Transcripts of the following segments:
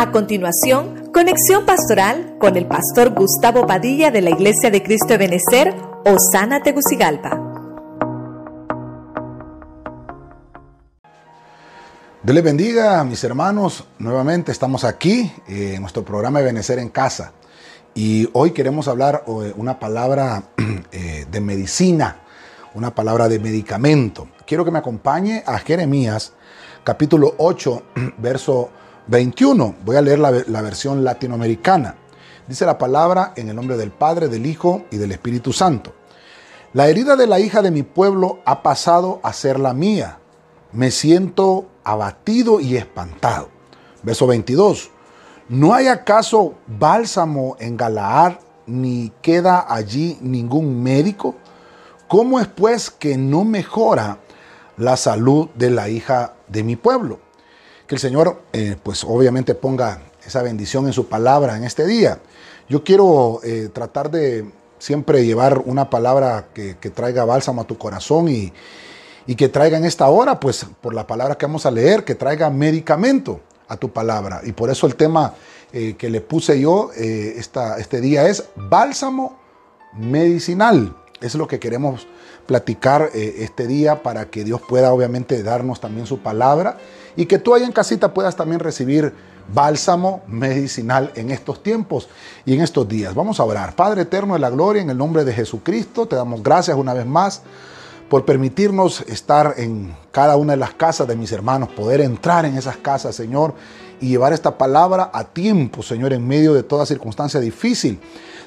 A continuación, conexión pastoral con el pastor Gustavo Padilla de la Iglesia de Cristo de Benecer, Osana Tegucigalpa. Dios les bendiga, mis hermanos. Nuevamente estamos aquí eh, en nuestro programa de Benecer en Casa. Y hoy queremos hablar eh, una palabra eh, de medicina, una palabra de medicamento. Quiero que me acompañe a Jeremías, capítulo 8, verso 21. Voy a leer la, versión latinoamericana. Dice la palabra en el nombre del Padre, del Hijo y del Espíritu Santo. La herida de la hija de mi pueblo ha pasado a ser la mía. Me siento abatido y espantado. Verso 22. ¿No hay acaso bálsamo en Galaad ni queda allí ningún médico? ¿Cómo es pues que no mejora la salud de la hija de mi pueblo? Que el Señor, eh, pues obviamente ponga esa bendición en su palabra en este día. Yo quiero eh, tratar de siempre llevar una palabra que, traiga bálsamo a tu corazón y, que traiga en esta hora, pues por la palabra que vamos a leer, que traiga medicamento a tu palabra. Y por eso el tema eh, que le puse yo esta, este día es bálsamo medicinal. Es lo que queremos platicar este día para que Dios pueda obviamente darnos también su palabra y que tú ahí en casita puedas también recibir bálsamo medicinal en estos tiempos y en estos días. Vamos a orar. Padre eterno de la gloria, en el nombre de Jesucristo, te damos gracias una vez más por permitirnos estar en cada una de las casas de mis hermanos, poder entrar en esas casas, Señor, y llevar esta palabra a tiempo, Señor, en medio de toda circunstancia difícil.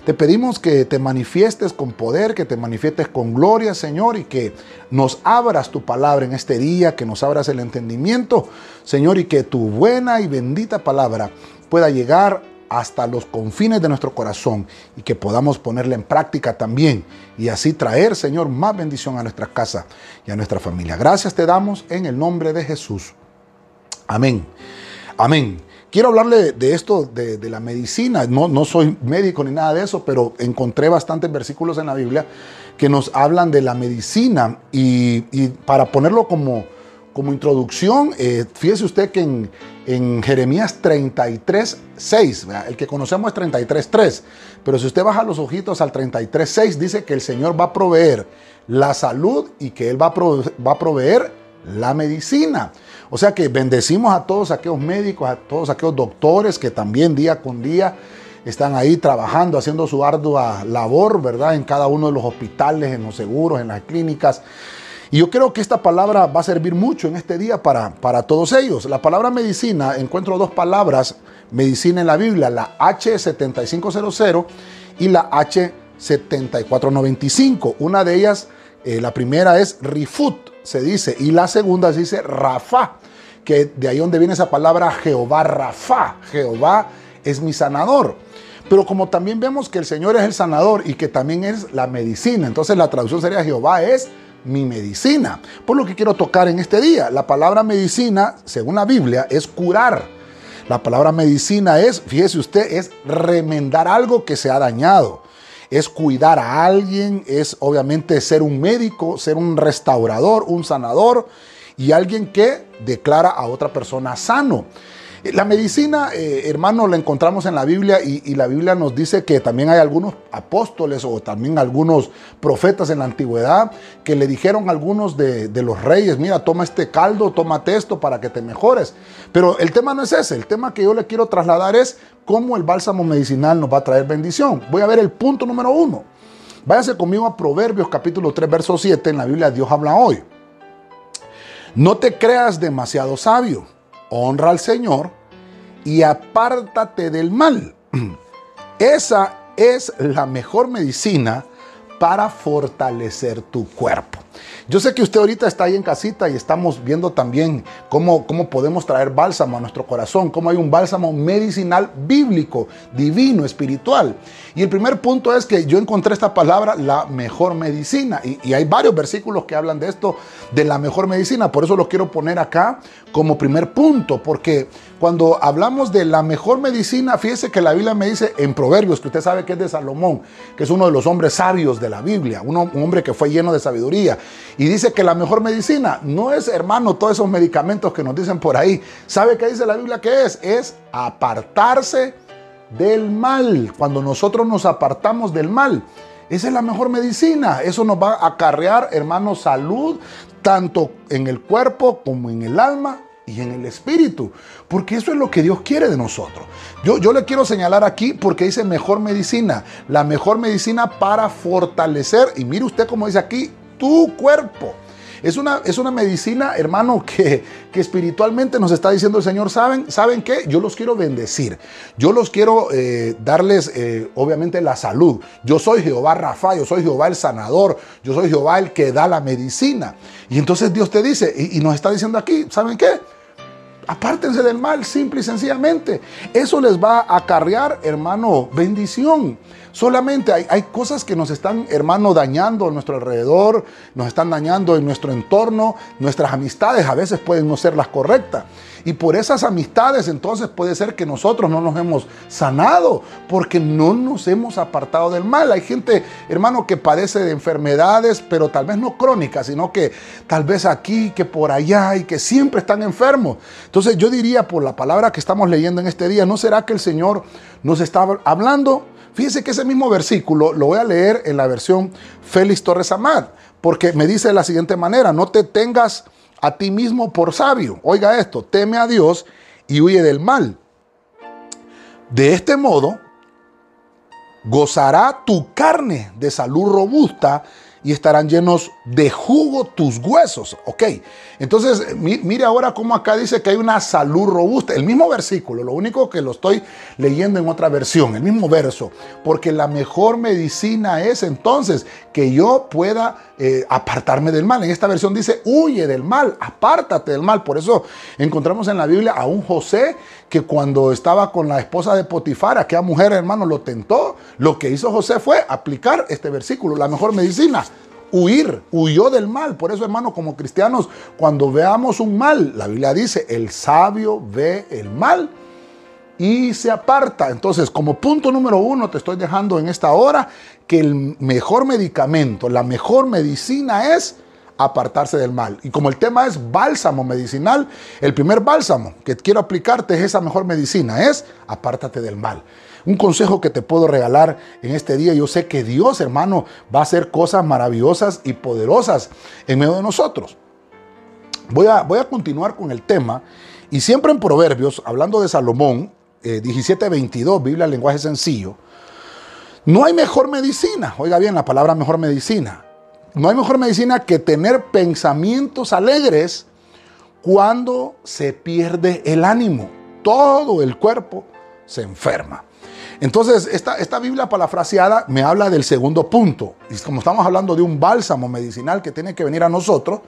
Te pedimos que te manifiestes con poder, que te manifiestes con gloria, Señor, y que nos abras tu palabra en este día, que nos abras el entendimiento, Señor, y que tu buena y bendita palabra pueda llegar hasta los confines de nuestro corazón y que podamos ponerla en práctica también y así traer, Señor, más bendición a nuestra casa y a nuestra familia. Gracias te damos en el nombre de Jesús. Amén. Amén. Quiero hablarle de esto, de, la medicina. No, soy médico ni nada de eso, pero encontré bastantes versículos en la Biblia que nos hablan de la medicina. Y, para ponerlo como, como introducción, eh, fíjese usted que en, Jeremías 33, 6, el que conocemos es 33, 3, pero si usted baja los ojitos al 33, 6, dice que el Señor va a proveer la salud y que Él va va a proveer la medicina. O sea que bendecimos a todos aquellos médicos, a todos aquellos doctores que también día con día están ahí trabajando, haciendo su ardua labor, ¿verdad? En cada uno de los hospitales, en los seguros, en las clínicas. Y yo creo que esta palabra va a servir mucho en este día para, para todos ellos. La palabra medicina, encuentro dos palabras, medicina en la Biblia, la H7500 y la H7495. Una de ellas, eh, la primera es Rifut, se dice, y la segunda se dice Rafa que de ahí donde viene esa palabra Jehová Rafa. Jehová es mi sanador. Pero como también vemos que el Señor es el sanador y que también es la medicina, entonces la traducción sería Jehová es mi medicina. Por lo que quiero tocar en este día, la palabra medicina, según la Biblia, es curar. La palabra medicina es, fíjese usted, es remendar algo que se ha dañado. Es cuidar a alguien, es obviamente ser un médico, ser un restaurador, un sanador y alguien que declara a otra persona sano. La medicina, eh, hermano, la encontramos en la Biblia y, la Biblia nos dice que también hay algunos apóstoles o también algunos profetas en la antigüedad que le dijeron a algunos de, los reyes, mira, toma este caldo, tómate esto para que te mejores. Pero el tema no es ese, el tema que yo le quiero trasladar es cómo el bálsamo medicinal nos va a traer bendición. Voy a ver el punto número uno. Váyase conmigo a Proverbios capítulo 3, verso 7, en la Biblia Dios habla hoy. No te creas demasiado sabio, honra al Señor y apártate del mal. Esa es la mejor medicina para fortalecer tu cuerpo. Yo sé que usted ahorita está ahí en casita y estamos viendo también cómo, cómo podemos traer bálsamo a nuestro corazón, cómo hay un bálsamo medicinal bíblico, divino, espiritual. Y el primer punto es que yo encontré esta palabra, la mejor medicina. Y, y hay varios versículos que hablan de esto, de la mejor medicina. Por eso lo quiero poner acá como primer punto, porque cuando hablamos de la mejor medicina, fíjese que la Biblia me dice en Proverbios, que usted sabe que es de Salomón, que es uno de los hombres sabios de la Biblia, un hombre que fue lleno de sabiduría. Y dice que la mejor medicina no es, hermano, todos esos medicamentos que nos dicen por ahí. ¿Sabe qué dice la Biblia que es? Es apartarse del mal. Cuando nosotros nos apartamos del mal, esa es la mejor medicina. Eso nos va a acarrear, hermano, salud, tanto en el cuerpo como en el alma y en el espíritu. Porque eso es lo que Dios quiere de nosotros. Yo, yo le quiero señalar aquí porque dice mejor medicina. La mejor medicina para fortalecer. Y mire usted como dice aquí, tu cuerpo. Es una, es una medicina, hermano, que, que, espiritualmente nos está diciendo el Señor, ¿saben? ¿Saben qué? Yo los quiero bendecir. Yo los quiero eh, darles, eh, obviamente, la salud. Yo soy Jehová Rafa, yo soy Jehová el sanador, yo soy Jehová el que da la medicina. Y entonces Dios te dice, y, y nos está diciendo aquí, ¿saben qué? Apártense del mal, simple y sencillamente. Eso les va a acarrear, hermano, bendición. Solamente hay, hay, cosas que nos están, hermano, dañando a nuestro alrededor, nos están dañando en nuestro entorno, nuestras amistades a veces pueden no ser las correctas. Y por esas amistades entonces puede ser que nosotros no nos hemos sanado porque no nos hemos apartado del mal. Hay gente, hermano, que padece de enfermedades, pero tal vez no crónicas, sino que tal vez aquí, que por allá y que siempre están enfermos. Entonces yo diría por la palabra que estamos leyendo en este día, ¿no será que el Señor nos está hablando? Fíjese que ese mismo versículo lo voy a leer en la versión Félix Torres Amad, porque me dice de la siguiente manera, no te tengas a ti mismo por sabio. Oiga esto, teme a Dios y huye del mal. De este modo, gozará tu carne de salud robusta y estarán llenos de jugo tus huesos. Ok, entonces mire ahora cómo acá dice que hay una salud robusta. El mismo versículo, lo único que lo estoy leyendo en otra versión, el mismo verso. Porque la mejor medicina es entonces que yo pueda eh, apartarme del mal. En esta versión dice, huye del mal, apártate del mal. Por eso encontramos en la Biblia a un José que cuando estaba con la esposa de Potifar, aquella mujer, hermano, lo tentó. Lo que hizo José fue aplicar este versículo, la mejor medicina huir, huyó del mal. Por eso, hermano, como cristianos, cuando veamos un mal, la Biblia dice, el sabio ve el mal y se aparta. Entonces, como punto número uno, te estoy dejando en esta hora que el mejor medicamento, la mejor medicina es apartarse del mal. Y como el tema es bálsamo medicinal, el primer bálsamo que quiero aplicarte es esa mejor medicina, es apártate del mal. Un consejo que te puedo regalar en este día, yo sé que Dios, hermano, va a hacer cosas maravillosas y poderosas en medio de nosotros. Voy a, voy a continuar con el tema y siempre en Proverbios, hablando de Salomón, eh, 17:22, Biblia, lenguaje sencillo, no hay mejor medicina, oiga bien la palabra mejor medicina, no hay mejor medicina que tener pensamientos alegres cuando se pierde el ánimo. Todo el cuerpo se enferma. Entonces, esta, esta Biblia parafraseada me habla del segundo punto. Y como estamos hablando de un bálsamo medicinal que tiene que venir a nosotros,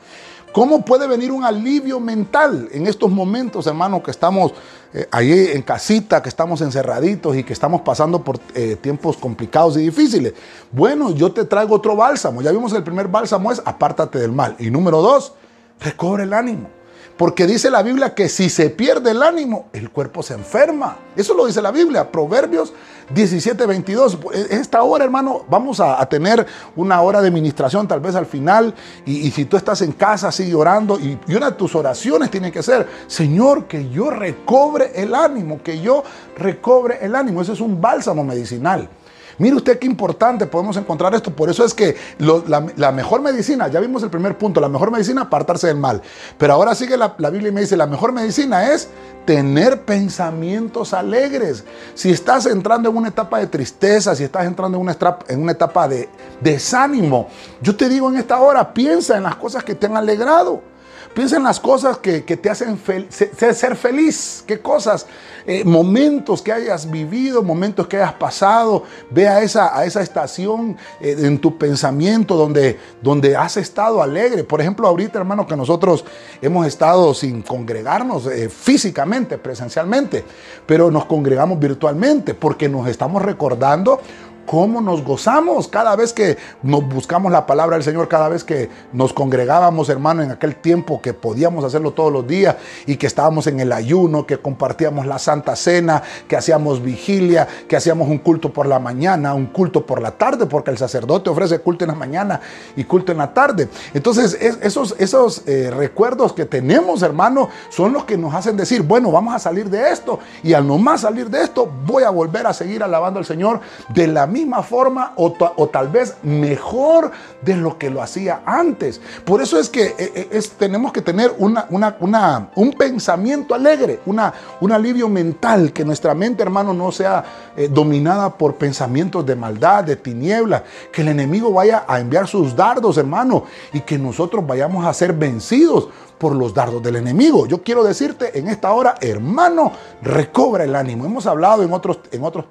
¿cómo puede venir un alivio mental en estos momentos, hermanos, que estamos eh, ahí en casita, que estamos encerraditos y que estamos pasando por eh, tiempos complicados y difíciles? Bueno, yo te traigo otro bálsamo. Ya vimos el primer bálsamo es apártate del mal. Y número dos, recobre el ánimo. Porque dice la Biblia que si se pierde el ánimo, el cuerpo se enferma. Eso lo dice la Biblia, Proverbios 17, 22. Esta hora, hermano, vamos a, tener una hora de ministración tal vez al final. Y, si tú estás en casa, sigue orando. Y, y una de tus oraciones tiene que ser, Señor, que yo recobre el ánimo, que yo recobre el ánimo. Eso es un bálsamo medicinal. Mire usted qué importante podemos encontrar esto. Por eso es que la, mejor medicina, ya vimos el primer punto, la mejor medicina, apartarse del mal. Pero ahora sigue la, Biblia y me dice, la mejor medicina es tener pensamientos alegres. Si estás entrando en una etapa de tristeza, si estás entrando en una, en una etapa de desánimo, yo te digo en esta hora, piensa en las cosas que te han alegrado. Piensa en las cosas que, te hacen ser feliz. ¿Qué cosas? Eh, momentos que hayas vivido, momentos que hayas pasado. Ve a esa, a esa estación eh, en tu pensamiento donde, donde has estado alegre. Por ejemplo, ahorita, hermano, que nosotros hemos estado sin congregarnos eh, físicamente, presencialmente, pero nos congregamos virtualmente porque nos estamos recordando cómo nos gozamos cada vez que nos buscamos la palabra del Señor, cada vez que nos congregábamos, hermano, en aquel tiempo que podíamos hacerlo todos los días y que estábamos en el ayuno, que compartíamos la Santa Cena, que hacíamos vigilia, que hacíamos un culto por la mañana, un culto por la tarde, porque el sacerdote ofrece culto en la mañana y culto en la tarde. Entonces, esos, esos eh, recuerdos que tenemos, hermano, son los que nos hacen decir, bueno, vamos a salir de esto y al no más salir de esto, voy a volver a seguir alabando al Señor de la misma forma o, tal vez mejor de lo que lo hacía antes. Por eso es que eh, eh, tenemos que tener una, una, un pensamiento alegre, una, un alivio mental, que nuestra mente, hermano, no sea eh, dominada por pensamientos de maldad, de tinieblas, que el enemigo vaya a enviar sus dardos, hermano, y que nosotros vayamos a ser vencidos por los dardos del enemigo. Yo quiero decirte en esta hora, hermano, recobra el ánimo. Hemos hablado en otros, en otros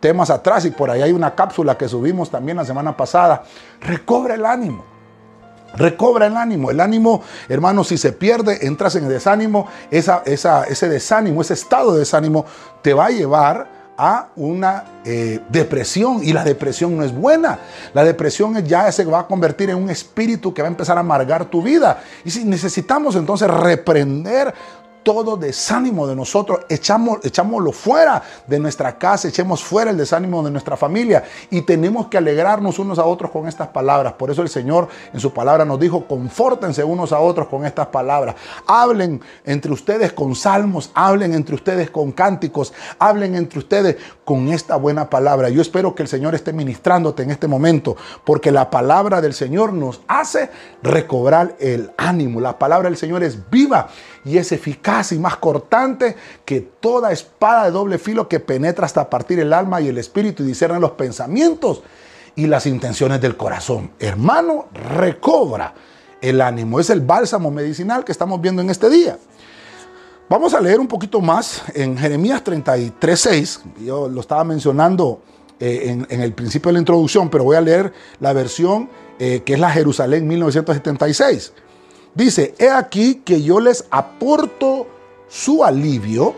temas atrás y por ahí hay una cápsula que subimos también la semana pasada. Recobra el ánimo. Recobra el ánimo. El ánimo, hermano, si se pierde, entras en desánimo. Esa, ese desánimo, ese estado de desánimo te va a llevar a una eh, depresión y la depresión no es buena. La depresión ya se va a convertir en un espíritu que va a empezar a amargar tu vida. Y si necesitamos entonces reprender todo desánimo de nosotros, echamos, echámoslo fuera de nuestra casa, echemos fuera el desánimo de nuestra familia y tenemos que alegrarnos unos a otros con estas palabras. Por eso el Señor en su palabra nos dijo, confórtense unos a otros con estas palabras. Hablen entre ustedes con salmos, hablen entre ustedes con cánticos, hablen entre ustedes con esta buena palabra. Yo espero que el Señor esté ministrándote en este momento, porque la palabra del Señor nos hace recobrar el ánimo. La palabra del Señor es viva y es eficaz y más cortante que toda espada de doble filo que penetra hasta partir el alma y el espíritu y discierne los pensamientos y las intenciones del corazón. Hermano, recobra el ánimo. Es el bálsamo medicinal que estamos viendo en este día. Vamos a leer un poquito más en Jeremías 33.6. Yo lo estaba mencionando eh, en, el principio de la introducción, pero voy a leer la versión eh, que es la Jerusalén 1976. Dice, he aquí que yo les aporto su alivio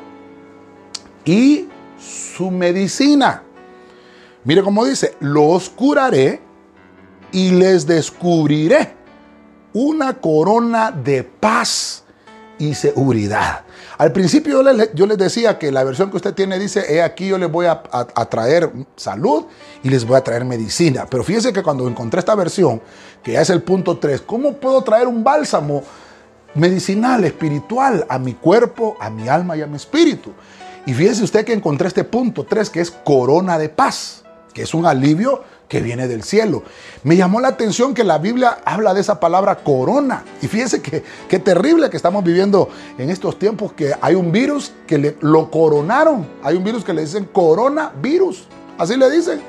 y su medicina. Mire cómo dice, los curaré y les descubriré una corona de paz y seguridad. Al principio yo les, decía que la versión que usted tiene dice, he aquí yo les voy a, traer salud y les voy a traer medicina. Pero fíjese que cuando encontré esta versión, que ya es el punto 3, ¿cómo puedo traer un bálsamo medicinal, espiritual a mi cuerpo, a mi alma y a mi espíritu? Y fíjese usted que encontré este punto 3, que es corona de paz, que es un alivio que viene del cielo. Me llamó la atención que la Biblia habla de esa palabra corona. Y fíjense que qué terrible que estamos viviendo en estos tiempos que hay un virus que le, lo coronaron. Hay un virus que le dicen coronavirus. Así le dicen.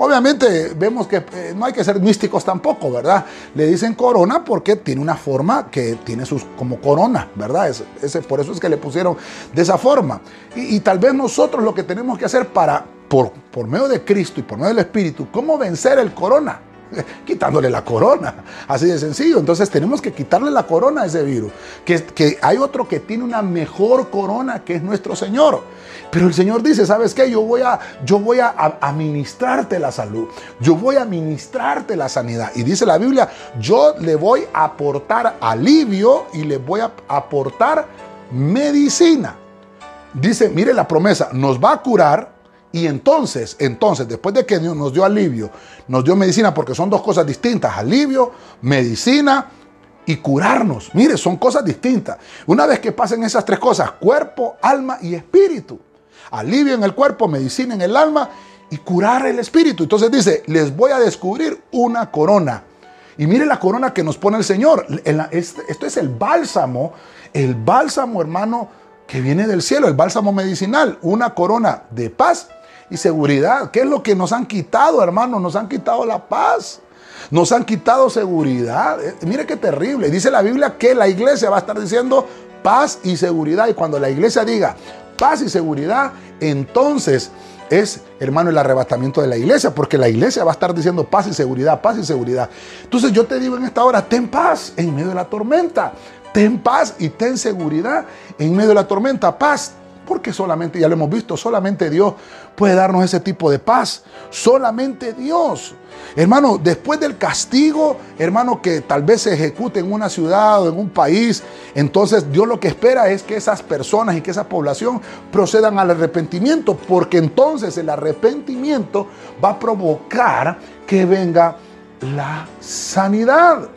Obviamente vemos que eh, no hay que ser místicos tampoco, ¿verdad? Le dicen corona porque tiene una forma que tiene sus como corona, ¿verdad? ese, por eso es que le pusieron de esa forma. y tal vez nosotros lo que tenemos que hacer para por, por medio de Cristo y por medio del Espíritu, cómo vencer el corona. Quitándole la corona, así de sencillo. Entonces tenemos que quitarle la corona a ese virus. Que, que hay otro que tiene una mejor corona que es nuestro Señor. Pero el Señor dice, ¿sabes qué? Yo voy a, yo voy a administrarte la salud. Yo voy a administrarte la sanidad. Y dice la Biblia, yo le voy a aportar alivio y le voy a aportar medicina. Dice, mire la promesa, nos va a curar y entonces, entonces, después de que Dios nos dio alivio, nos dio medicina, porque son dos cosas distintas, alivio, medicina y curarnos. Mire, son cosas distintas. Una vez que pasen esas tres cosas, cuerpo, alma y espíritu. Alivio en el cuerpo, medicina en el alma y curar el espíritu. Entonces dice, les voy a descubrir una corona. Y mire la corona que nos pone el Señor. Esto es el bálsamo, el bálsamo hermano que viene del cielo, el bálsamo medicinal, una corona de paz y seguridad. ¿Qué es lo que nos han quitado, hermano? Nos han quitado la paz. Nos han quitado seguridad. Eh, mire qué terrible. Dice la Biblia que la iglesia va a estar diciendo paz y seguridad. Y cuando la iglesia diga paz y seguridad, entonces es, hermano, el arrebatamiento de la iglesia, porque la iglesia va a estar diciendo paz y seguridad, paz y seguridad. Entonces yo te digo en esta hora, ten paz en medio de la tormenta, ten paz y ten seguridad en medio de la tormenta, paz Porque solamente, ya lo hemos visto, solamente Dios puede darnos ese tipo de paz. Solamente Dios. Hermano, después del castigo, hermano, que tal vez se ejecute en una ciudad o en un país, entonces Dios lo que espera es que esas personas y que esa población procedan al arrepentimiento, porque entonces el arrepentimiento va a provocar que venga la sanidad.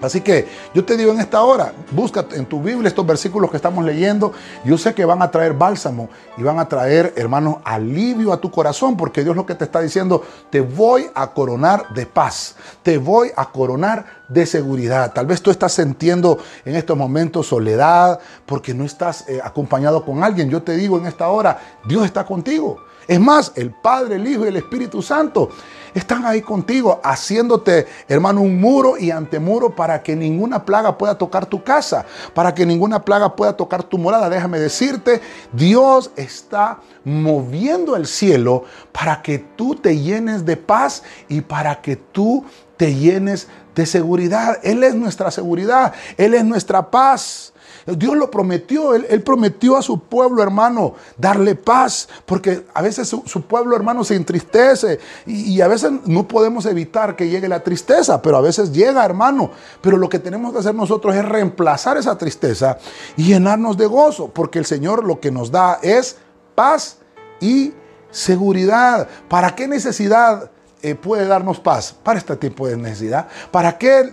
Así que yo te digo en esta hora, busca en tu Biblia estos versículos que estamos leyendo. Yo sé que van a traer bálsamo y van a traer, hermano, alivio a tu corazón, porque Dios lo que te está diciendo, te voy a coronar de paz, te voy a coronar de seguridad. Tal vez tú estás sintiendo en estos momentos soledad porque no estás eh, acompañado con alguien. Yo te digo en esta hora, Dios está contigo. Es más, el Padre, el Hijo y el Espíritu Santo están ahí contigo, haciéndote, hermano, un muro y antemuro para que ninguna plaga pueda tocar tu casa, para que ninguna plaga pueda tocar tu morada. Déjame decirte, Dios está moviendo el cielo para que tú te llenes de paz y para que tú te llenes de seguridad. Él es nuestra seguridad, Él es nuestra paz. Dios lo prometió, él, prometió a su pueblo hermano darle paz, porque a veces su, pueblo hermano se entristece y, a veces no podemos evitar que llegue la tristeza, pero a veces llega hermano. Pero lo que tenemos que hacer nosotros es reemplazar esa tristeza y llenarnos de gozo, porque el Señor lo que nos da es paz y seguridad. ¿Para qué necesidad? Eh, puede darnos paz para este tipo de necesidad. ¿Para qué,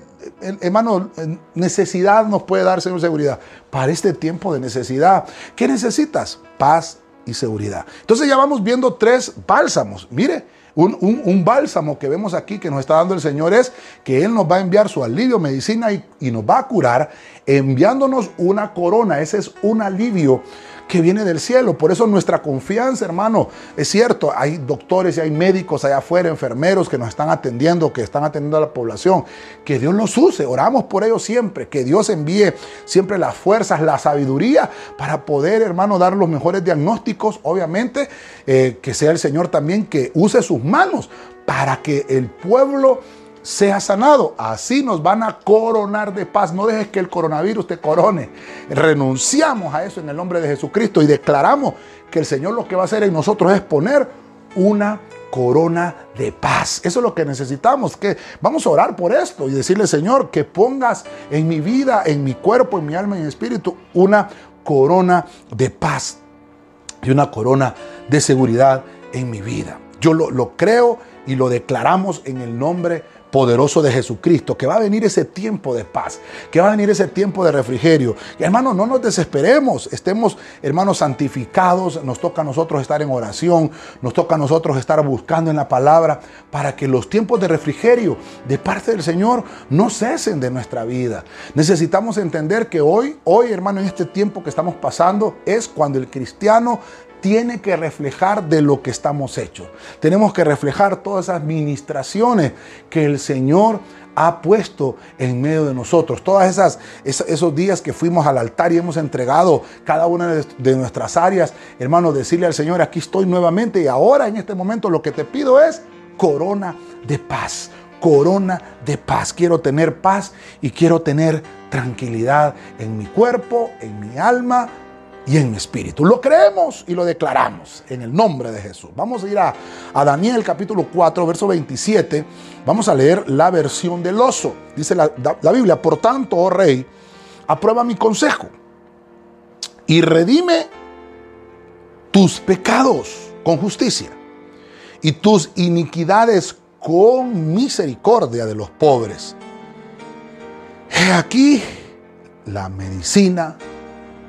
hermano, necesidad nos puede dar, Señor, seguridad? Para este tiempo de necesidad. ¿Qué necesitas? Paz y seguridad. Entonces ya vamos viendo tres bálsamos. Mire, un, bálsamo que vemos aquí que nos está dando el Señor es que Él nos va a enviar su alivio, medicina y, y nos va a curar enviándonos una corona. Ese es un alivio que viene del cielo. Por eso nuestra confianza, hermano, es cierto, hay doctores y hay médicos allá afuera, enfermeros que nos están atendiendo, que están atendiendo a la población. Que Dios los use, oramos por ellos siempre, que Dios envíe siempre las fuerzas, la sabiduría para poder, hermano, dar los mejores diagnósticos. Obviamente, eh, que sea el Señor también que use sus manos para que el pueblo sea sanado. Así nos van a coronar de paz. No dejes que el coronavirus te corone. Renunciamos a eso en el nombre de Jesucristo y declaramos que el Señor lo que va a hacer en nosotros es poner una corona de paz. Eso es lo que necesitamos. Que vamos a orar por esto y decirle, Señor, que pongas en mi vida, en mi cuerpo, en mi alma y en mi espíritu una corona de paz y una corona de seguridad en mi vida. Yo lo, lo creo y lo declaramos en el nombre de poderoso de Jesucristo, que va a venir ese tiempo de paz, que va a venir ese tiempo de refrigerio. Y hermanos, no nos desesperemos, estemos, hermanos, santificados, nos toca a nosotros estar en oración, nos toca a nosotros estar buscando en la palabra para que los tiempos de refrigerio de parte del Señor no cesen de nuestra vida. Necesitamos entender que hoy, hoy, hermano, en este tiempo que estamos pasando, es cuando el cristiano tiene que reflejar de lo que estamos hechos. Tenemos que reflejar todas esas ministraciones que el Señor ha puesto en medio de nosotros. Todas esas esos días que fuimos al altar y hemos entregado cada una de, nuestras áreas, hermano, decirle al Señor, aquí estoy nuevamente y ahora en este momento lo que te pido es corona de paz. Corona de paz. Quiero tener paz y quiero tener tranquilidad en mi cuerpo, en mi alma, y en mi espíritu. Lo creemos y lo declaramos en el nombre de Jesús. Vamos a ir a, Daniel capítulo 4, verso 27. Vamos a leer la versión del oso. Dice la, la Biblia, por tanto, oh rey, aprueba mi consejo y redime tus pecados con justicia y tus iniquidades con misericordia de los pobres. He aquí la medicina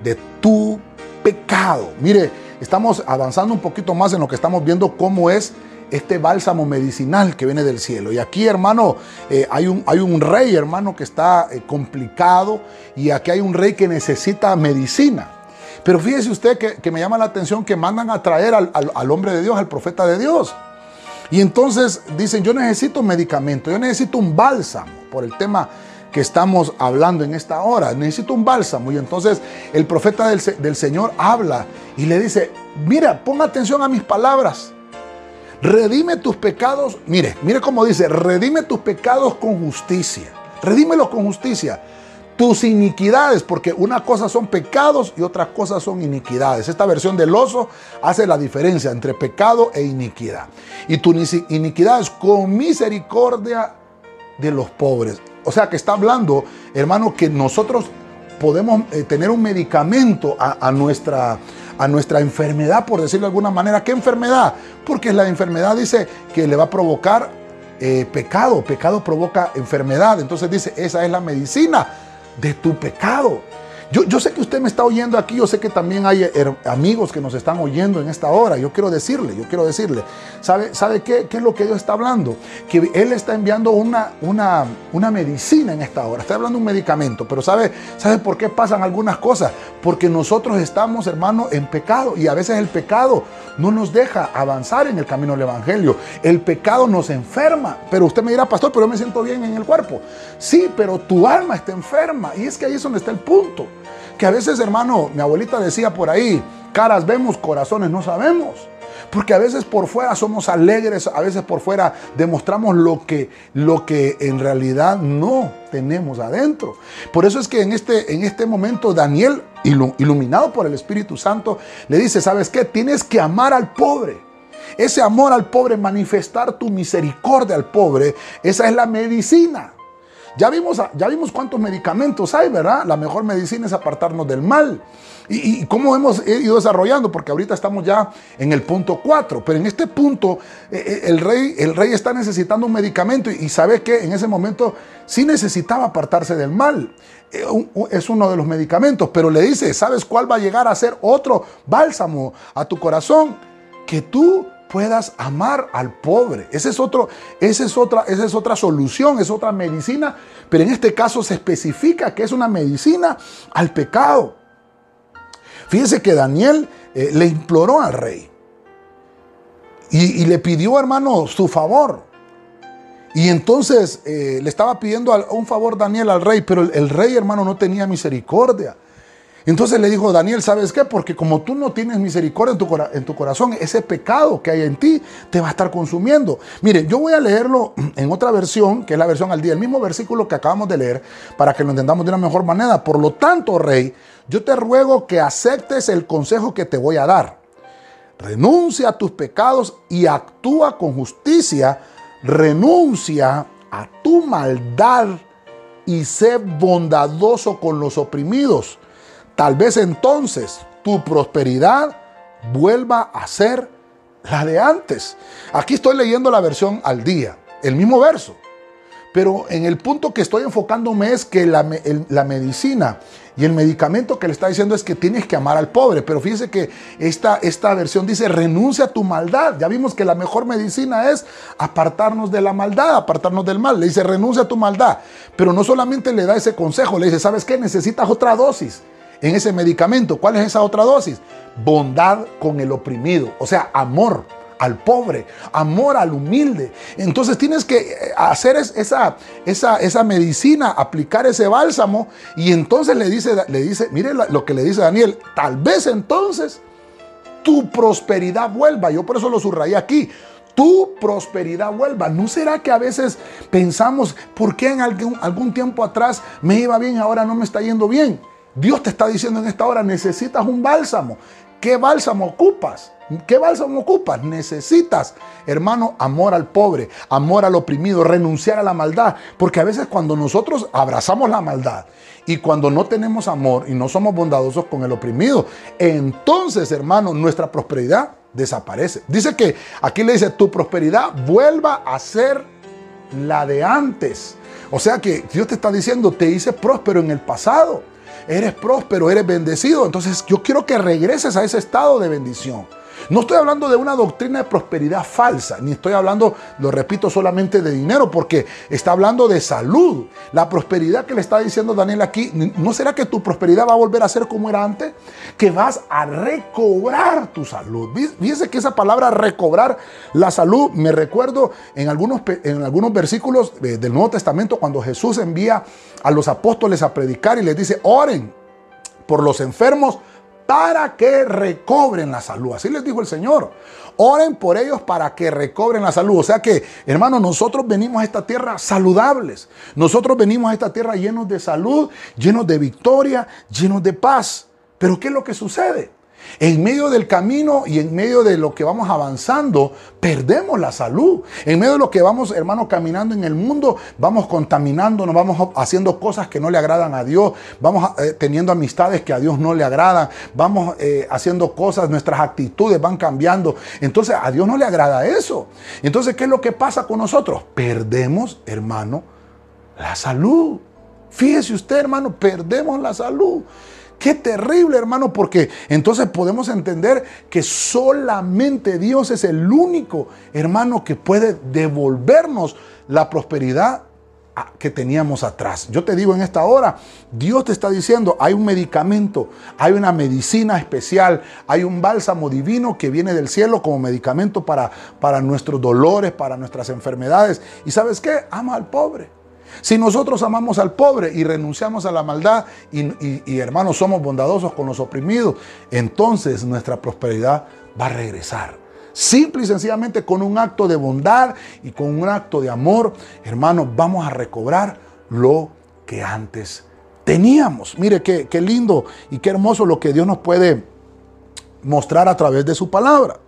de tu pecado. Mire, estamos avanzando un poquito más en lo que estamos viendo cómo es este bálsamo medicinal que viene del cielo. Y aquí, hermano, eh, hay, un, hay un rey, hermano, que está eh, complicado y aquí hay un rey que necesita medicina. Pero fíjese usted que, me llama la atención que mandan a traer al, al, hombre de Dios, al profeta de Dios. Y entonces dicen, yo necesito medicamento, yo necesito un bálsamo por el tema que estamos hablando en esta hora. Necesito un bálsamo. Y entonces el profeta del, Señor habla y le dice, mira, pon atención a mis palabras. Redime tus pecados. Mire, mire cómo dice, redime tus pecados con justicia. Redímelos con justicia. tus iniquidades, porque una cosa son pecados y otra cosa son iniquidades. Esta versión del oso hace la diferencia entre pecado e iniquidad. Y tu iniquidad es con misericordia de los pobres. O sea que está hablando, hermano, que nosotros podemos eh, tener un medicamento a, nuestra, a nuestra enfermedad, por decirlo de alguna manera. ¿Qué enfermedad? Porque la enfermedad dice que le va a provocar eh, pecado. Pecado provoca enfermedad. Entonces dice, esa es la medicina de tu pecado. Yo, sé que usted me está oyendo aquí, yo sé que también hay amigos que nos están oyendo en esta hora. Yo quiero decirle, yo quiero decirle, ¿sabe, sabe qué, qué es lo que Dios está hablando? Que Él está enviando una, una, una medicina en esta hora. Está hablando de un medicamento, pero ¿sabe, ¿sabe por qué pasan algunas cosas? Porque nosotros estamos, hermano, en pecado y a veces el pecado no nos deja avanzar en el camino del Evangelio. El pecado nos enferma. Pero usted me dirá, pastor, pero yo me siento bien en el cuerpo. Sí, pero tu alma está enferma y es que ahí es donde está el punto. Que a veces, hermano, mi abuelita decía por ahí, caras vemos, corazones no sabemos. Porque a veces por fuera somos alegres, a veces por fuera demostramos lo que, lo que en realidad no tenemos adentro. Por eso es que en este, en este momento Daniel, iluminado por el Espíritu Santo, le dice, ¿sabes qué? Tienes que amar al pobre. Ese amor al pobre, manifestar tu misericordia al pobre, esa es la medicina. Ya vimos, ya vimos cuántos medicamentos hay, ¿verdad? La mejor medicina es apartarnos del mal. Y, cómo hemos ido desarrollando, porque ahorita estamos ya en el punto 4, pero en este punto eh, eh, el, rey, el rey está necesitando un medicamento y, sabe que en ese momento sí necesitaba apartarse del mal. Eh, es uno de los medicamentos, pero le dice, ¿sabes cuál va a llegar a ser otro bálsamo a tu corazón? Que tú puedas amar al pobre. Ese es otro, esa es otra, esa es otra solución, es otra medicina, pero en este caso se especifica que es una medicina al pecado. Fíjese que Daniel eh, le imploró al rey y, le pidió, hermano, su favor. Y entonces eh, le estaba pidiendo un favor Daniel al rey, pero el rey, hermano, no tenía misericordia. Entonces le dijo Daniel, ¿sabes qué? Porque como tú no tienes misericordia en tu, corazón, ese pecado que hay en ti te va a estar consumiendo. Mire, yo voy a leerlo en otra versión, que es la versión al día, el mismo versículo que acabamos de leer, para que lo entendamos de una mejor manera. Por lo tanto, rey, yo te ruego que aceptes el consejo que te voy a dar. Renuncia a tus pecados y actúa con justicia. Renuncia a tu maldad y sé bondadoso con los oprimidos Tal vez entonces tu prosperidad vuelva a ser la de antes. Aquí estoy leyendo la versión al día, el mismo verso. Pero en el punto que estoy enfocándome es que la, medicina y el medicamento que le está diciendo es que tienes que amar al pobre. Pero fíjese que esta, esta versión dice, renuncia a tu maldad. Ya vimos que la mejor medicina es apartarnos de la maldad, apartarnos del mal. Le dice, renuncia a tu maldad. Pero no solamente le da ese consejo, le dice, ¿sabes qué? Necesitas otra dosis en ese medicamento. ¿Cuál es esa otra dosis? Bondad con el oprimido, o sea, amor al pobre, amor al humilde. Entonces tienes que eh, hacer esa, esa, esa medicina, aplicar ese bálsamo y entonces le dice, le dice, mire lo que le dice Daniel, tal vez entonces tu prosperidad vuelva. Yo por eso lo subrayé aquí. Tu prosperidad vuelva. ¿No será que a veces pensamos, ¿por qué en algún, algún tiempo atrás me iba bien y ahora no me está yendo bien? Dios te está diciendo en esta hora, necesitas un bálsamo. ¿Qué bálsamo ocupas? ¿Qué bálsamo ocupas? Necesitas, hermano, amor al pobre, amor al oprimido, renunciar a la maldad. Porque a veces cuando nosotros abrazamos la maldad y cuando no tenemos amor y no somos bondadosos con el oprimido, entonces, hermano, nuestra prosperidad desaparece. Dice que aquí le dice, tu prosperidad vuelva a ser la de antes. O sea que Dios te está diciendo, te hice próspero en el pasado eres próspero, eres bendecido. Entonces yo quiero que regreses a ese estado de bendición. No estoy hablando de una doctrina de prosperidad falsa, ni estoy hablando, lo repito, solamente de dinero, porque está hablando de salud. La prosperidad que le está diciendo Daniel aquí, ¿no será que tu prosperidad va a volver a ser como era antes? Que vas a recobrar tu salud. Fíjense que esa palabra recobrar la salud, me recuerdo en algunos, en algunos versículos del Nuevo Testamento cuando Jesús envía a los apóstoles a predicar y les dice, oren por los enfermos para que recobren la salud. Así les dijo el Señor. Oren por ellos para que recobren la salud. O sea que, hermano, nosotros venimos a esta tierra saludables. Nosotros venimos a esta tierra llenos de salud, llenos de victoria, llenos de paz. Pero ¿qué es lo que sucede? En medio del camino y en medio de lo que vamos avanzando, perdemos la salud. En medio de lo que vamos, hermano, caminando en el mundo, vamos contaminando, nos vamos haciendo cosas que no le agradan a Dios, vamos eh, teniendo amistades que a Dios no le agradan, vamos eh, haciendo cosas, nuestras actitudes van cambiando. Entonces a Dios no le agrada eso. Entonces, ¿qué es lo que pasa con nosotros? Perdemos, hermano, la salud. Fíjese usted, hermano, perdemos la salud. Qué terrible, hermano, porque entonces podemos entender que solamente Dios es el único, hermano, que puede devolvernos la prosperidad que teníamos atrás. Yo te digo en esta hora, Dios te está diciendo, hay un medicamento, hay una medicina especial, hay un bálsamo divino que viene del cielo como medicamento para, para nuestros dolores, para nuestras enfermedades. ¿Y sabes qué? Ama al pobre. Si nosotros amamos al pobre y renunciamos a la maldad y, hermanos somos bondadosos con los oprimidos, entonces nuestra prosperidad va a regresar. Simple y sencillamente con un acto de bondad y con un acto de amor, hermanos, vamos a recobrar lo que antes teníamos. Mire qué, lindo y qué hermoso lo que Dios nos puede mostrar a través de su palabra.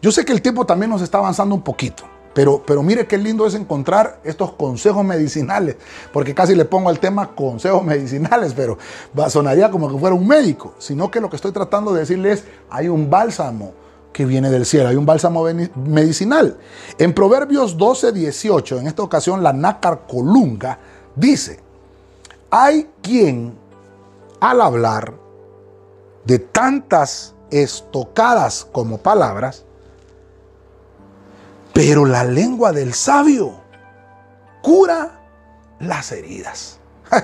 Yo sé que el tiempo también nos está avanzando un poquito. Pero, pero mire qué lindo es encontrar estos consejos medicinales, porque casi le pongo al tema consejos medicinales, pero sonaría como que fuera un médico, sino que lo que estoy tratando de decirles es, hay un bálsamo que viene del cielo, hay un bálsamo medicinal. En Proverbios 12, 18, en esta ocasión la nácar colunga dice, hay quien al hablar de tantas estocadas como palabras, pero la lengua del sabio cura las heridas.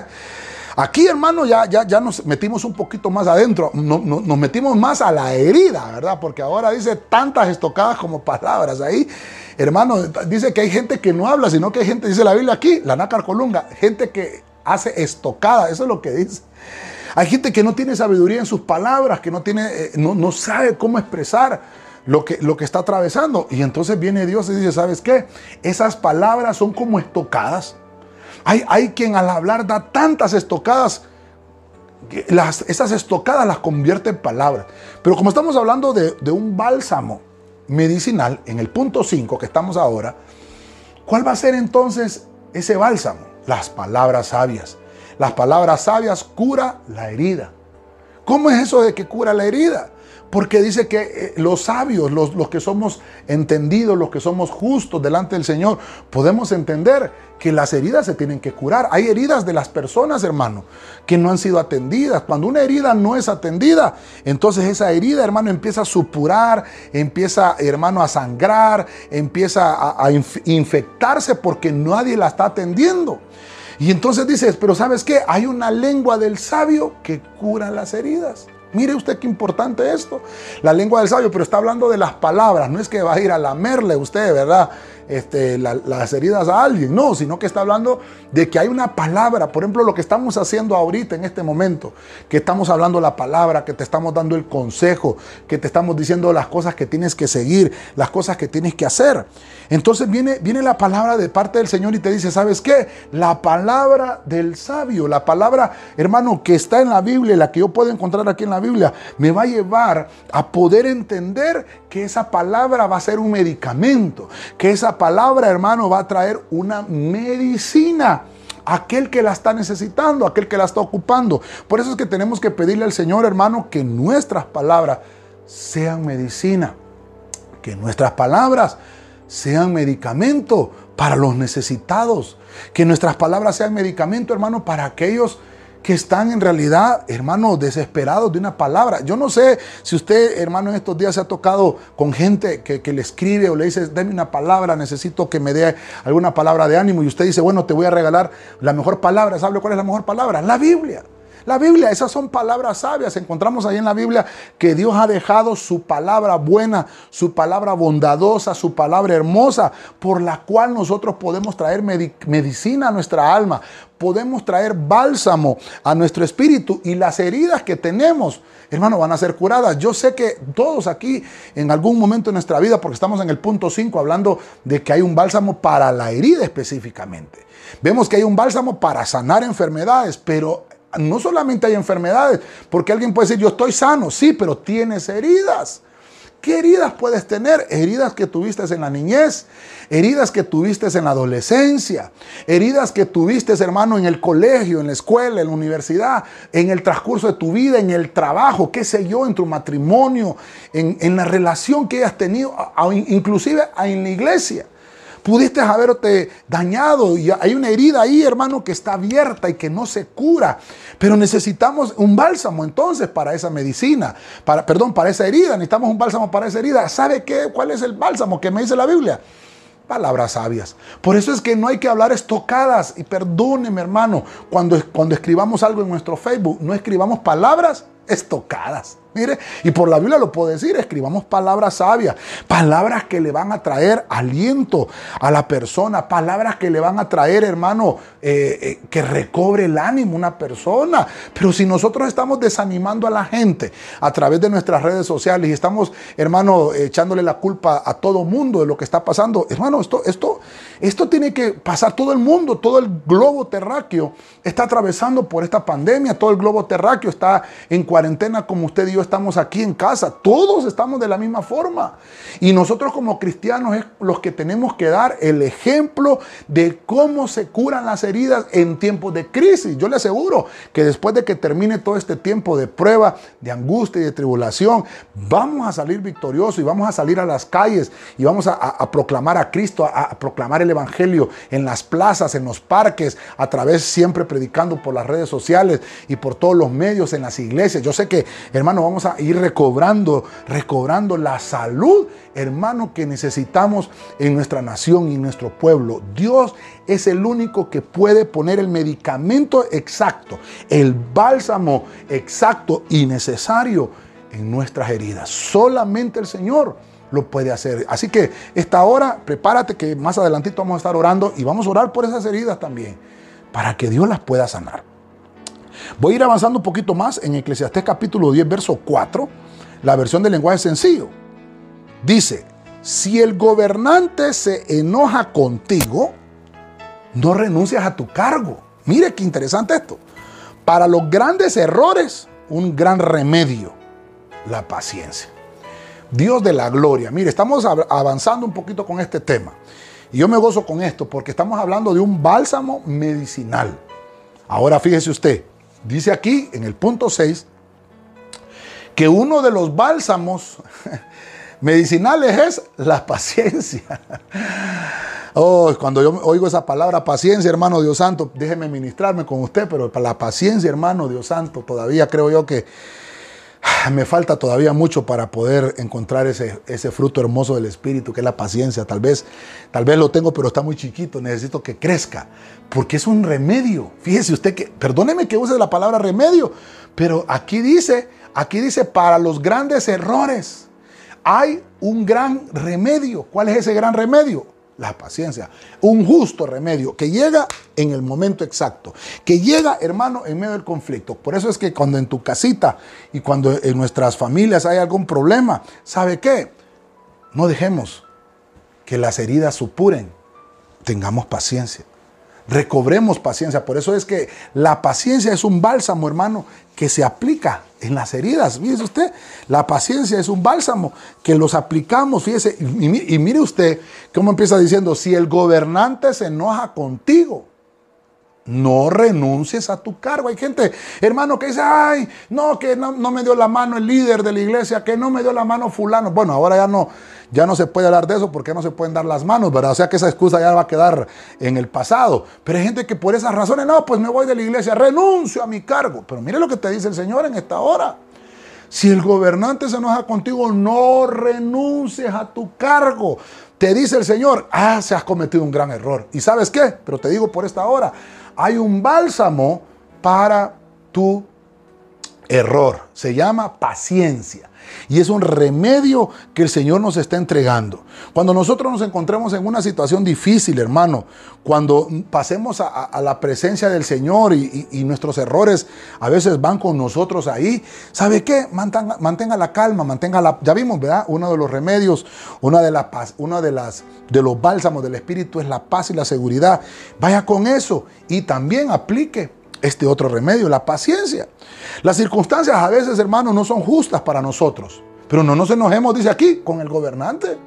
Aquí, hermano, ya, ya, ya nos metimos un poquito más adentro, nos metimos más a la herida, ¿verdad? Porque ahora dice tantas estocadas como palabras. Ahí, hermano, dice que hay gente que no habla, sino que hay gente, dice la Biblia aquí, la nácar colunga, gente que hace estocada, eso es lo que dice. Hay gente que no tiene sabiduría en sus palabras, que no, tiene, eh, no, no sabe cómo expresar lo que, lo que está atravesando. Y entonces viene Dios y dice, ¿sabes qué? Esas palabras son como estocadas. Hay, hay quien al hablar da tantas estocadas, las, esas estocadas las convierte en palabras. Pero como estamos hablando de, de un bálsamo medicinal, en el punto 5 que estamos ahora, ¿cuál va a ser entonces ese bálsamo? Las palabras sabias. Las palabras sabias cura la herida. ¿Cómo es eso de que cura la herida? Porque dice que eh, los sabios, los, que somos entendidos, los que somos justos delante del Señor, podemos entender que las heridas se tienen que curar. Hay heridas de las personas, hermano, que no han sido atendidas. Cuando una herida no es atendida, entonces esa herida, hermano, empieza a supurar, empieza, hermano, a sangrar, empieza a, a infectarse porque nadie la está atendiendo. Y entonces dices, pero ¿sabes qué? Hay una lengua del sabio que cura las heridas. Mire usted qué importante esto. La lengua del sabio, pero está hablando de las palabras. No es que va a ir a lamerle usted, ¿verdad? Este, las heridas a alguien. No, sino que está hablando de que hay una palabra. Por ejemplo, lo que estamos haciendo ahorita en este momento. Que estamos hablando la palabra, que te estamos dando el consejo, que te estamos diciendo las cosas que tienes que seguir, las cosas que tienes que hacer. Entonces viene, viene la palabra de parte del Señor y te dice, ¿sabes qué? La palabra del sabio, la palabra, hermano, que está en la Biblia, la que yo puedo encontrar aquí en la Biblia, me va a llevar a poder entender que esa palabra va a ser un medicamento, que esa palabra, hermano, va a traer una medicina aquel que la está necesitando, aquel que la está ocupando. Por eso es que tenemos que pedirle al Señor, hermano, que nuestras palabras sean medicina, que nuestras palabras sean medicamento para los necesitados. Que nuestras palabras sean medicamento, hermano, para aquellos que están en realidad, hermano, desesperados de una palabra. Yo no sé si usted, hermano, en estos días se ha tocado con gente que, que le escribe o le dice, dame una palabra, necesito que me dé alguna palabra de ánimo. Y usted dice, bueno, te voy a regalar la mejor palabra. ¿Sabe cuál es la mejor palabra? La Biblia. La Biblia, esas son palabras sabias. Encontramos ahí en la Biblia que Dios ha dejado su palabra buena, su palabra bondadosa, su palabra hermosa, por la cual nosotros podemos traer medicina a nuestra alma, podemos traer bálsamo a nuestro espíritu y las heridas que tenemos, hermano, van a ser curadas. Yo sé que todos aquí en algún momento de nuestra vida, porque estamos en el punto 5 hablando de que hay un bálsamo para la herida específicamente. Vemos que hay un bálsamo para sanar enfermedades, pero no solamente hay enfermedades, porque alguien puede decir, yo estoy sano, sí, pero tienes heridas. ¿Qué heridas puedes tener? Heridas que tuviste en la niñez, heridas que tuviste en la adolescencia, heridas que tuviste, hermano, en el colegio, en la escuela, en la universidad, en el transcurso de tu vida, en el trabajo, qué sé yo, en tu matrimonio, en, la relación que hayas tenido, inclusive en la iglesia pudiste haberte dañado y hay una herida ahí, hermano, que está abierta y que no se cura. Pero necesitamos un bálsamo entonces para esa medicina, para, perdón, para esa herida. Necesitamos un bálsamo para esa herida. ¿Sabe qué? ¿Cuál es el bálsamo que me dice la Biblia? Palabras sabias. Por eso es que no hay que hablar estocadas. Y perdóneme, hermano, cuando, cuando escribamos algo en nuestro Facebook, no escribamos palabras estocadas. Mire, y por la Biblia lo puedo decir, escribamos palabras sabias, palabras que le van a traer aliento a la persona, palabras que le van a traer, hermano, eh, eh, que recobre el ánimo una persona. Pero si nosotros estamos desanimando a la gente a través de nuestras redes sociales y estamos, hermano, echándole la culpa a todo mundo de lo que está pasando, hermano, esto, esto, esto tiene que pasar todo el mundo, todo el globo terráqueo está atravesando por esta pandemia, todo el globo terráqueo está en cuarentena como usted y yo estamos aquí en casa, todos estamos de la misma forma. Y nosotros como cristianos es los que tenemos que dar el ejemplo de cómo se curan las heridas en tiempos de crisis. Yo le aseguro que después de que termine todo este tiempo de prueba, de angustia y de tribulación, vamos a salir victoriosos y vamos a salir a las calles y vamos a, proclamar a Cristo, a, a proclamar el Evangelio en las plazas, en los parques, a través siempre predicando por las redes sociales y por todos los medios en las iglesias. Yo sé que, hermano, vamos a ir recobrando, recobrando la salud, hermano, que necesitamos en nuestra nación y en nuestro pueblo. Dios es el único que puede poner el medicamento exacto, el bálsamo exacto y necesario en nuestras heridas. Solamente el Señor lo puede hacer. Así que esta hora, prepárate que más adelantito vamos a estar orando y vamos a orar por esas heridas también, para que Dios las pueda sanar. Voy a ir avanzando un poquito más en Eclesiastés capítulo 10, verso 4, la versión del lenguaje sencillo. Dice, si el gobernante se enoja contigo, no renuncias a tu cargo. Mire qué interesante esto. Para los grandes errores, un gran remedio, la paciencia. Dios de la gloria. Mire, estamos avanzando un poquito con este tema. Y yo me gozo con esto porque estamos hablando de un bálsamo medicinal. Ahora fíjese usted, Dice aquí en el punto 6 que uno de los bálsamos medicinales es la paciencia. Oh, cuando yo oigo esa palabra paciencia, hermano Dios Santo, déjeme ministrarme con usted, pero la paciencia, hermano Dios Santo, todavía creo yo que me falta todavía mucho para poder encontrar ese, ese fruto hermoso del Espíritu, que es la paciencia. Tal vez, tal vez lo tengo, pero está muy chiquito. Necesito que crezca, porque es un remedio. Fíjese usted que, perdóneme que use la palabra remedio, pero aquí dice, aquí dice para los grandes errores. Hay un gran remedio. ¿Cuál es ese gran remedio? La paciencia. Un justo remedio que llega en el momento exacto, que llega, hermano, en medio del conflicto. Por eso es que cuando en tu casita y cuando en nuestras familias hay algún problema, ¿sabe qué? No dejemos que las heridas supuren. Tengamos paciencia recobremos paciencia. Por eso es que la paciencia es un bálsamo, hermano, que se aplica en las heridas. Fíjese usted, la paciencia es un bálsamo que los aplicamos. Fíjese, y, y mire usted cómo empieza diciendo, si el gobernante se enoja contigo, no renuncies a tu cargo. Hay gente, hermano, que dice, ay, no, que no, me dio la mano el líder de la iglesia, que no me dio la mano fulano. Bueno, ahora ya no, ya no se puede hablar de eso porque no se pueden dar las manos, ¿verdad? O sea que esa excusa ya va a quedar en el pasado. Pero hay gente que por esas razones, no, pues me voy de la iglesia, renuncio a mi cargo. Pero mire lo que te dice el Señor en esta hora. Si el gobernante se enoja contigo, no renuncies a tu cargo. Te dice el Señor, ah, se has cometido un gran error. ¿Y sabes qué? Pero te digo por esta hora, hay un bálsamo para tu error, se llama paciencia. Y es un remedio que el Señor nos está entregando. Cuando nosotros nos encontremos en una situación difícil, hermano, cuando pasemos a, la presencia del Señor y, nuestros errores a veces van con nosotros ahí, ¿sabe qué? Mantenga, la calma, mantenga la... Ya vimos, ¿verdad? Uno de los remedios, una de, la una de, las, de los bálsamos del Espíritu es la paz y la seguridad. Vaya con eso y también aplique este otro remedio, la paciencia. Las circunstancias a veces, hermanos, no son justas para nosotros. Pero no nos enojemos, dice aquí, con el gobernante,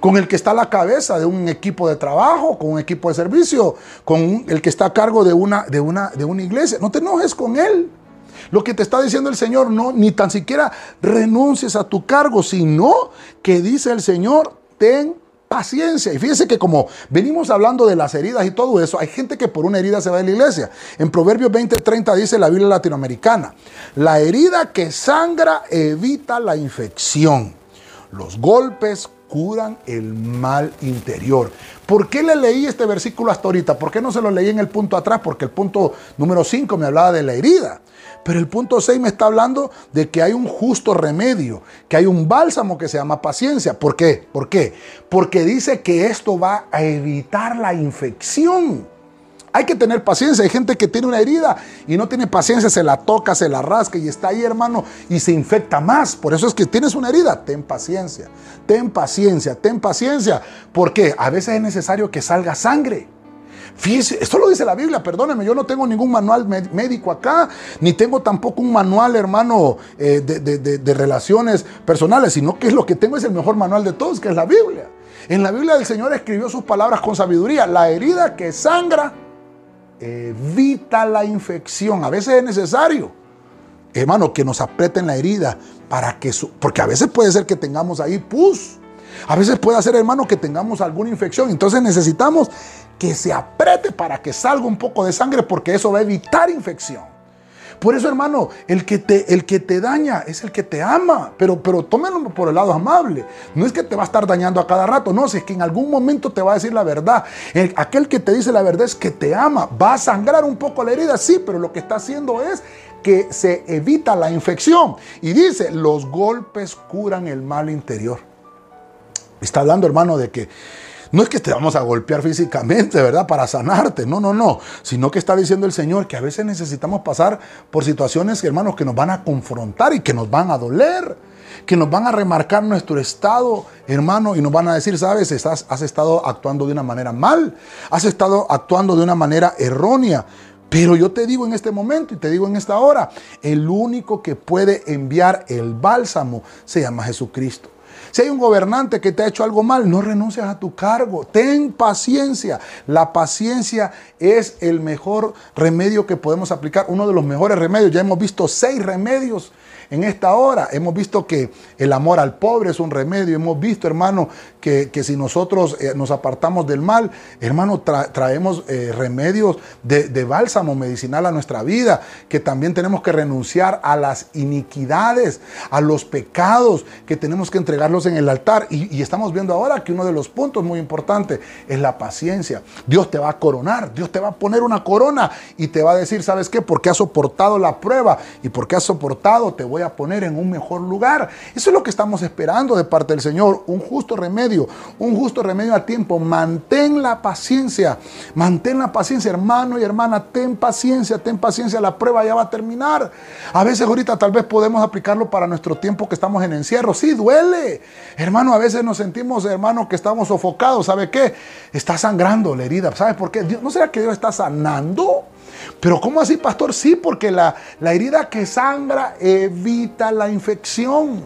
con el que está a la cabeza de un equipo de trabajo, con un equipo de servicio, con el que está a cargo de una, de una, de una iglesia. No te enojes con él. Lo que te está diciendo el Señor, no, ni tan siquiera renuncies a tu cargo, sino que dice el Señor, ten paciencia. Y fíjense que como venimos hablando de las heridas y todo eso, hay gente que por una herida se va de la iglesia. En Proverbios 20:30 dice la Biblia latinoamericana, la herida que sangra evita la infección. Los golpes curan el mal interior. ¿Por qué le leí este versículo hasta ahorita? ¿Por qué no se lo leí en el punto atrás? Porque el punto número 5 me hablaba de la herida. Pero el punto 6 me está hablando de que hay un justo remedio, que hay un bálsamo que se llama paciencia. ¿Por qué? ¿Por qué? Porque dice que esto va a evitar la infección. Hay que tener paciencia. Hay gente que tiene una herida y no tiene paciencia, se la toca, se la rasca y está ahí, hermano, y se infecta más. Por eso es que tienes una herida. Ten paciencia, ten paciencia, ten paciencia. ¿Por qué? A veces es necesario que salga sangre. Fíjese, esto lo dice la Biblia, perdóneme, yo no tengo ningún manual médico acá, ni tengo tampoco un manual, hermano, eh, de, relaciones personales, sino que lo que tengo es el mejor manual de todos, que es la Biblia. En la Biblia el Señor escribió sus palabras con sabiduría. La herida que sangra evita la infección. A veces es necesario, hermano, que nos aprieten la herida para que, porque a veces puede ser que tengamos ahí pus. A veces puede ser, hermano, que tengamos alguna infección. Entonces necesitamos que se apriete para que salga un poco de sangre porque eso va a evitar infección. Por eso, hermano, el que te, el que te daña es el que te ama, pero, pero tómenlo por el lado amable. No es que te va a estar dañando a cada rato, no, si es que en algún momento te va a decir la verdad. aquel que te dice la verdad es que te ama. Va a sangrar un poco la herida, sí, pero lo que está haciendo es que se evita la infección. Y dice, los golpes curan el mal interior. Está hablando, hermano, de que no es que te vamos a golpear físicamente, ¿verdad? Para sanarte. No, no, no. Sino que está diciendo el Señor que a veces necesitamos pasar por situaciones, hermanos, que nos van a confrontar y que nos van a doler. Que nos van a remarcar nuestro estado, hermano, y nos van a decir, sabes, has estado actuando de una manera mal, has estado actuando de una manera errónea. Pero yo te digo en este momento y te digo en esta hora, el único que puede enviar el bálsamo se llama Jesucristo. Si hay un gobernante que te ha hecho algo mal, no renuncias a tu cargo. Ten paciencia. La paciencia es el mejor remedio que podemos aplicar, uno de los mejores remedios. Ya hemos visto seis remedios en esta hora. Hemos visto que el amor al pobre es un remedio. Hemos visto, hermano, que, si nosotros eh, nos apartamos del mal, hermano, traemos eh, remedios de, bálsamo medicinal a nuestra vida, que también tenemos que renunciar a las iniquidades, a los pecados, que tenemos que entregarlos en el altar. Y, y estamos viendo ahora que uno de los puntos muy importantes es la paciencia. Dios te va a coronar, Dios te va a poner una corona y te va a decir, ¿sabes qué? Porque has soportado la prueba y porque has soportado, te voy a a poner en un mejor lugar. Eso es lo que estamos esperando de parte del Señor, un justo remedio, un justo remedio a tiempo. Mantén la paciencia, mantén la paciencia, hermano y hermana, ten paciencia, ten paciencia, la prueba ya va a terminar. A veces ahorita tal vez podemos aplicarlo para nuestro tiempo que estamos en encierro. Sí, duele. Hermano, a veces nos sentimos, hermano, que estamos sofocados. ¿Sabe qué? Está sangrando la herida. ¿Sabe por qué? ¿No será que Dios está sanando? Pero ¿cómo así, pastor? Sí, porque la, herida que sangra evita la infección.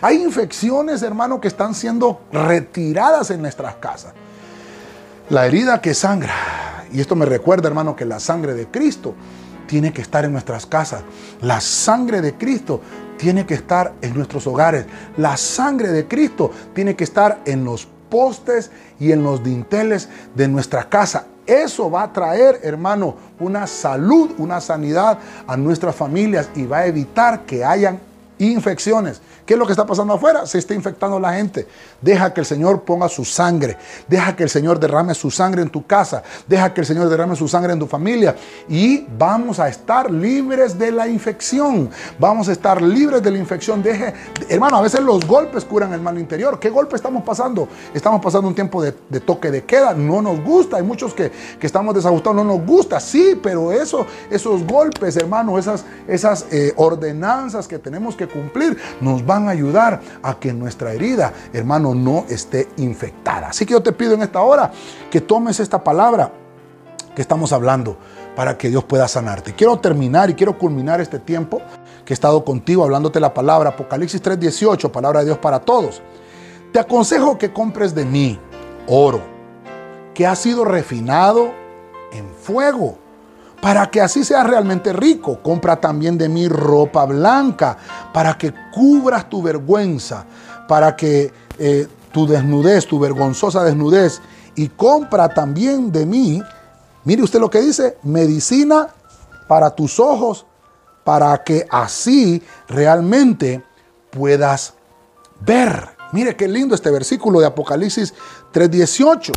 Hay infecciones, hermano, que están siendo retiradas en nuestras casas. La herida que sangra, y esto me recuerda, hermano, que la sangre de Cristo tiene que estar en nuestras casas. La sangre de Cristo tiene que estar en nuestros hogares. La sangre de Cristo tiene que estar en los postes y en los dinteles de nuestra casa. Eso va a traer, hermano, una salud, una sanidad a nuestras familias y va a evitar que hayan infecciones. ¿Qué es lo que está pasando afuera? Se está infectando la gente. Deja que el Señor ponga su sangre. Deja que el Señor derrame su sangre en tu casa. Deja que el Señor derrame su sangre en tu familia. Y vamos a estar libres de la infección. Vamos a estar libres de la infección. Deje, hermano, a veces los golpes curan el mal interior. ¿Qué golpe estamos pasando? Estamos pasando un tiempo de, toque de queda. No nos gusta. Hay muchos que, estamos desajustados. No nos gusta. Sí, pero eso, esos golpes, hermano, esas, esas eh, ordenanzas que tenemos que cumplir, nos van a ayudar a que nuestra herida, hermano, no esté infectada. Así que yo te pido en esta hora que tomes esta palabra que estamos hablando para que Dios pueda sanarte. Quiero terminar y quiero culminar este tiempo que he estado contigo hablándote la palabra, Apocalipsis 3:18, palabra de Dios para todos. Te aconsejo que compres de mí oro, que ha sido refinado en fuego para que así seas realmente rico. Compra también de mí ropa blanca, para que cubras tu vergüenza, para que eh, tu desnudez, tu vergonzosa desnudez, y compra también de mí, mire usted lo que dice, medicina para tus ojos, para que así realmente puedas ver. Mire qué lindo este versículo de Apocalipsis 3:18.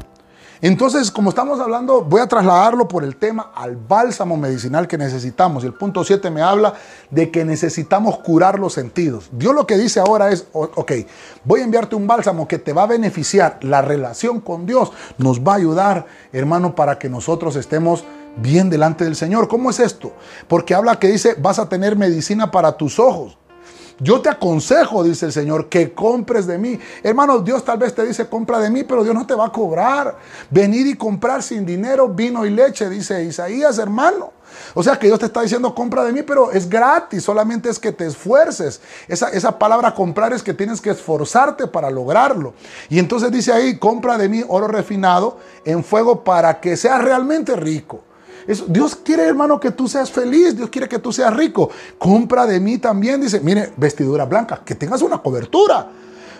Entonces, como estamos hablando, voy a trasladarlo por el tema al bálsamo medicinal que necesitamos. El punto 7 me habla de que necesitamos curar los sentidos. Dios lo que dice ahora es, ok, voy a enviarte un bálsamo que te va a beneficiar. La relación con Dios nos va a ayudar, hermano, para que nosotros estemos bien delante del Señor. ¿Cómo es esto? Porque habla que dice, vas a tener medicina para tus ojos. Yo te aconsejo, dice el Señor, que compres de mí. Hermano, Dios tal vez te dice, compra de mí, pero Dios no te va a cobrar. Venir y comprar sin dinero vino y leche, dice Isaías, hermano. O sea que Dios te está diciendo, compra de mí, pero es gratis, solamente es que te esfuerces. Esa, esa palabra comprar es que tienes que esforzarte para lograrlo. Y entonces dice ahí, compra de mí oro refinado en fuego para que seas realmente rico. Dios quiere, hermano, que tú seas feliz. Dios quiere que tú seas rico. Compra de mí también, dice, mire, vestidura blanca, que tengas una cobertura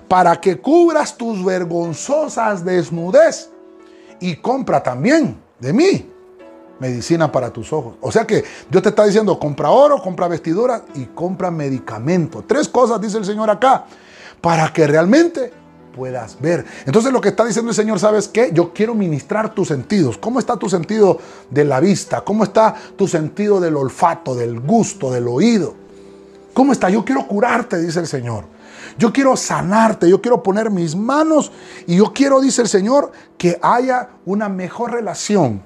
para que cubras tus vergonzosas desnudez. Y compra también de mí medicina para tus ojos. O sea que Dios te está diciendo, compra oro, compra vestidura y compra medicamento. Tres cosas dice el Señor acá, para que realmente puedas ver. Entonces lo que está diciendo el Señor, ¿sabes qué? Yo quiero ministrar tus sentidos. ¿Cómo está tu sentido de la vista? ¿Cómo está tu sentido del olfato, del gusto, del oído? ¿Cómo está? Yo quiero curarte, dice el Señor. Yo quiero sanarte, yo quiero poner mis manos y yo quiero, dice el Señor, que haya una mejor relación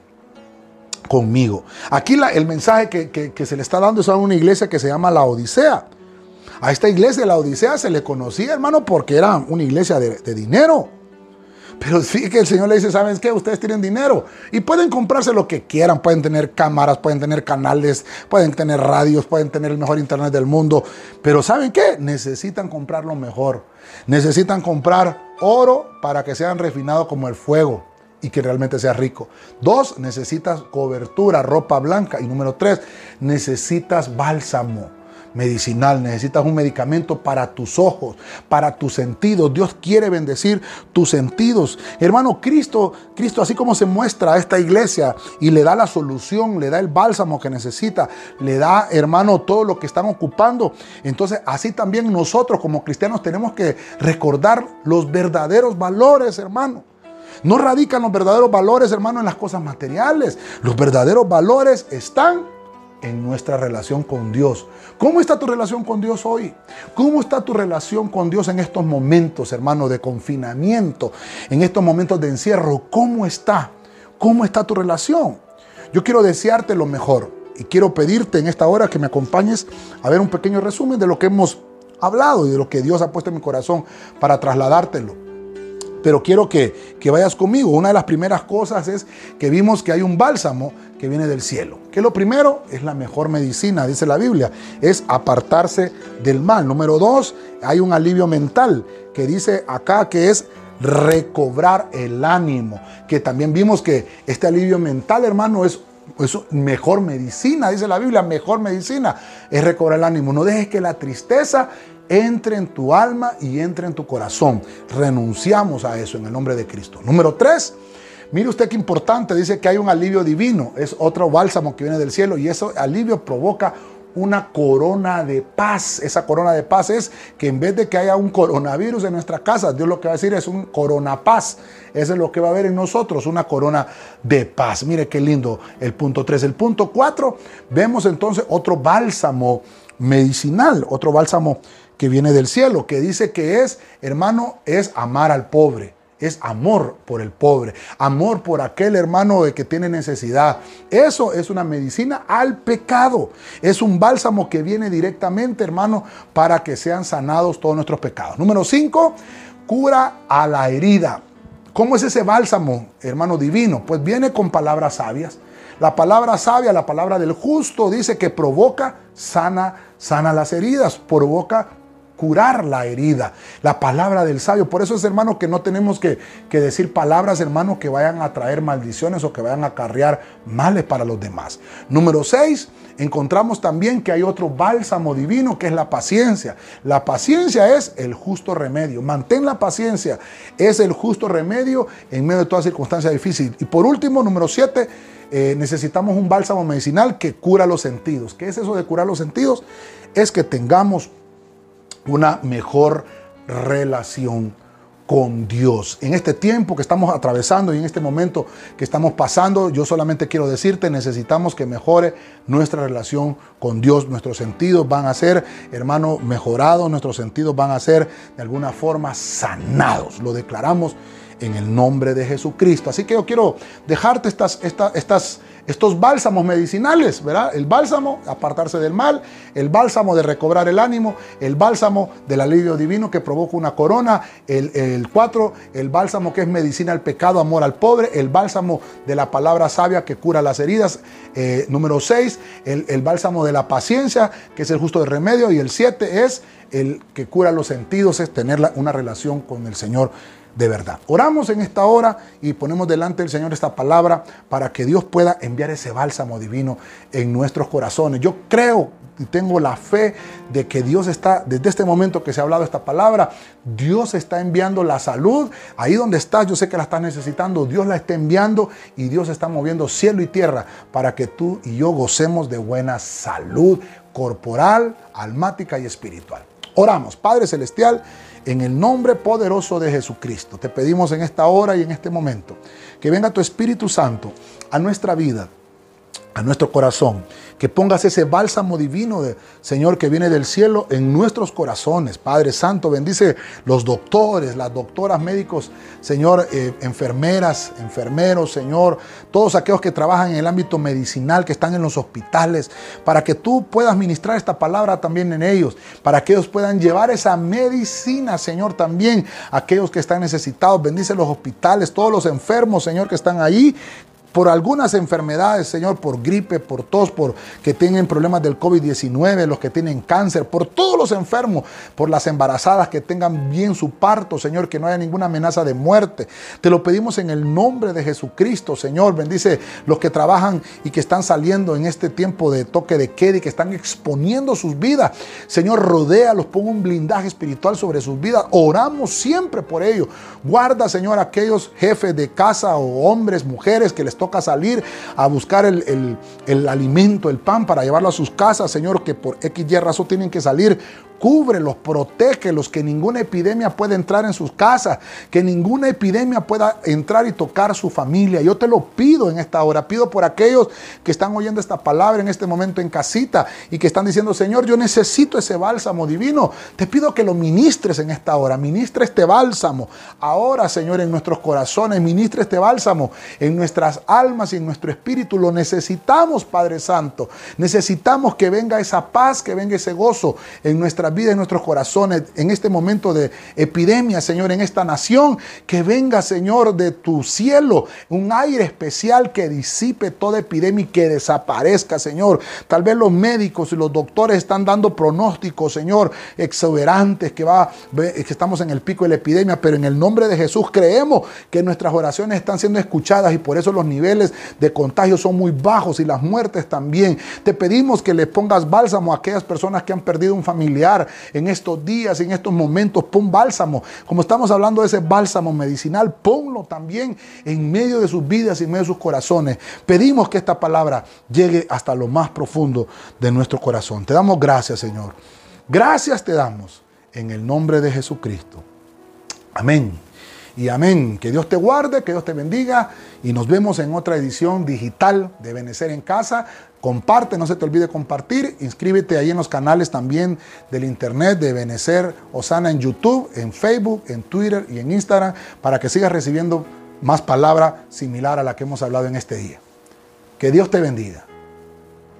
conmigo. Aquí el mensaje que, que se le está dando es a una iglesia que se llama la Odisea. A esta iglesia de la Odisea se le conocía, hermano, porque era una iglesia de, dinero. Pero sí que el Señor le dice, ¿saben qué? Ustedes tienen dinero y pueden comprarse lo que quieran. Pueden tener cámaras, pueden tener canales, pueden tener radios, pueden tener el mejor internet del mundo. Pero ¿saben qué? Necesitan comprar lo mejor. Necesitan comprar oro para que sean refinados como el fuego y que realmente sea rico. Dos, necesitas cobertura, ropa blanca. Y número tres, necesitas bálsamo medicinal, necesitas un medicamento para tus ojos, para tus sentidos. Dios quiere bendecir tus sentidos. Hermano, Cristo, Cristo así como se muestra a esta iglesia y le da la solución, le da el bálsamo que necesita, le da, hermano, todo lo que están ocupando. Entonces, así también nosotros como cristianos tenemos que recordar los verdaderos valores, hermano. No radican los verdaderos valores, hermano, en las cosas materiales. Los verdaderos valores están en nuestra relación con Dios. ¿Cómo está tu relación con Dios hoy? ¿Cómo está tu relación con Dios en estos momentos, hermano, de confinamiento, en estos momentos de encierro? ¿Cómo está? ¿Cómo está tu relación? Yo quiero desearte lo mejor y quiero pedirte en esta hora que me acompañes a ver un pequeño resumen de lo que hemos hablado y de lo que Dios ha puesto en mi corazón para trasladártelo pero quiero que, vayas conmigo. Una de las primeras cosas es que vimos que hay un bálsamo que viene del cielo. Que lo primero es la mejor medicina, dice la Biblia, es apartarse del mal. Número dos, hay un alivio mental que dice acá que es recobrar el ánimo. Que también vimos que este alivio mental, hermano, es es mejor medicina, dice la Biblia, mejor medicina es recobrar el ánimo. No dejes que la tristeza entre en tu alma y entre en tu corazón. Renunciamos a eso en el nombre de Cristo. Número tres, mire usted qué importante, dice que hay un alivio divino, es otro bálsamo que viene del cielo y ese alivio provoca una corona de paz. Esa corona de paz es que en vez de que haya un coronavirus en nuestra casa, Dios lo que va a decir es un corona paz. Eso es lo que va a haber en nosotros, una corona de paz. Mire qué lindo el punto 3. El punto 4, vemos entonces otro bálsamo medicinal, otro bálsamo que viene del cielo, que dice que es, hermano, es amar al pobre es amor por el pobre, amor por aquel hermano que tiene necesidad. Eso es una medicina al pecado. Es un bálsamo que viene directamente, hermano, para que sean sanados todos nuestros pecados. Número 5, cura a la herida. ¿Cómo es ese bálsamo, hermano divino? Pues viene con palabras sabias. La palabra sabia, la palabra del justo, dice que provoca, sana, sana las heridas, provoca curar la herida. La palabra del sabio. Por eso es, hermano, que no tenemos que, decir palabras, hermano, que vayan a traer maldiciones o que vayan a acarrear males para los demás. Número 6. Encontramos también que hay otro bálsamo divino que es la paciencia. La paciencia es el justo remedio. Mantén la paciencia. Es el justo remedio en medio de toda circunstancia difícil. Y por último, número 7, eh, necesitamos un bálsamo medicinal que cura los sentidos. ¿Qué es eso de curar los sentidos? Es que tengamos una mejor relación con Dios. En este tiempo que estamos atravesando y en este momento que estamos pasando, yo solamente quiero decirte, necesitamos que mejore nuestra relación con Dios. Nuestros sentidos van a ser, hermano, mejorados, nuestros sentidos van a ser de alguna forma sanados. Lo declaramos en el nombre de Jesucristo. Así que yo quiero dejarte estas, estas, estas estos bálsamos medicinales, ¿verdad? El bálsamo, apartarse del mal, el bálsamo de recobrar el ánimo, el bálsamo del alivio divino que provoca una corona, el, cuatro, el bálsamo que es medicina al pecado, amor al pobre, el bálsamo de la palabra sabia que cura las heridas, eh, número seis, el, el bálsamo de la paciencia, que es el justo de remedio, y el siete es el que cura los sentidos, es tener una relación con el Señor de verdad. Oramos en esta hora y ponemos delante del Señor esta palabra para que Dios pueda enviar ese bálsamo divino en nuestros corazones. Yo creo y tengo la fe de que Dios está, desde este momento que se ha hablado esta palabra, Dios está enviando la salud. Ahí donde estás, yo sé que la estás necesitando, Dios la está enviando y Dios está moviendo cielo y tierra para que tú y yo gocemos de buena salud corporal, almática y espiritual. Oramos, Padre Celestial. En el nombre poderoso de Jesucristo, te pedimos en esta hora y en este momento que venga tu Espíritu Santo a nuestra vida a nuestro corazón. Que pongas ese bálsamo divino, Señor, que viene del cielo en nuestros corazones. Padre Santo, bendice los doctores, las doctoras, médicos, Señor, eh, enfermeras, enfermeros, Señor, todos aquellos que trabajan en el ámbito medicinal, que están en los hospitales, para que tú puedas ministrar esta palabra también en ellos, para que ellos puedan llevar esa medicina, Señor, también a aquellos que están necesitados. Bendice los hospitales, todos los enfermos, Señor, que están ahí por algunas enfermedades, Señor, por gripe, por tos, por que tienen problemas del COVID-19, los que tienen cáncer, por todos los enfermos, por las embarazadas que tengan bien su parto, Señor, que no haya ninguna amenaza de muerte. Te lo pedimos en el nombre de Jesucristo, Señor. Bendice los que trabajan y que están saliendo en este tiempo de toque de queda y que están exponiendo sus vidas. Señor, rodéalos, pon un blindaje espiritual sobre sus vidas. Oramos siempre por ellos. Guarda, Señor, aquellos jefes de casa o hombres, mujeres que les toca salir a buscar el, el, alimento, el pan para llevarlo a sus casas, Señor, que por X y razón tienen que salir cúbrelos, protégelos, que ninguna epidemia pueda entrar en sus casas, que ninguna epidemia pueda entrar y tocar su familia. Yo te lo pido en esta hora, pido por aquellos que están oyendo esta palabra en este momento en casita y que están diciendo, Señor, yo necesito ese bálsamo divino. Te pido que lo ministres en esta hora, ministre este bálsamo. Ahora, Señor, en nuestros corazones, ministre este bálsamo en nuestras almas y en nuestro espíritu. Lo necesitamos, Padre Santo. Necesitamos que venga esa paz, que venga ese gozo en nuestra vida, en nuestros corazones, en este momento de epidemia, Señor, en esta nación. Que venga, Señor, de tu cielo un aire especial que disipe toda epidemia y que desaparezca, Señor. Tal vez los médicos y los doctores están dando pronósticos, Señor, exuberantes, que, va, que estamos en el pico de la epidemia, pero en el nombre de Jesús creemos que nuestras oraciones están siendo escuchadas y por eso los niveles de contagio son muy bajos y las muertes también. Te pedimos que le pongas bálsamo a aquellas personas que han perdido un familiar en estos días, en estos momentos. Pon bálsamo. Como estamos hablando de ese bálsamo medicinal, ponlo también en medio de sus vidas y en medio de sus corazones. Pedimos que esta palabra llegue hasta lo más profundo de nuestro corazón. Te damos gracias, Señor. Gracias te damos en el nombre de Jesucristo. Amén. Y amén. Que Dios te guarde, que Dios te bendiga y nos vemos en otra edición digital de Benecer en Casa. Comparte, no se te olvide compartir. Inscríbete ahí en los canales también del internet de Benecer Osana en YouTube, en Facebook, en Twitter y en Instagram para que sigas recibiendo más palabra similar a la que hemos hablado en este día. Que Dios te bendiga.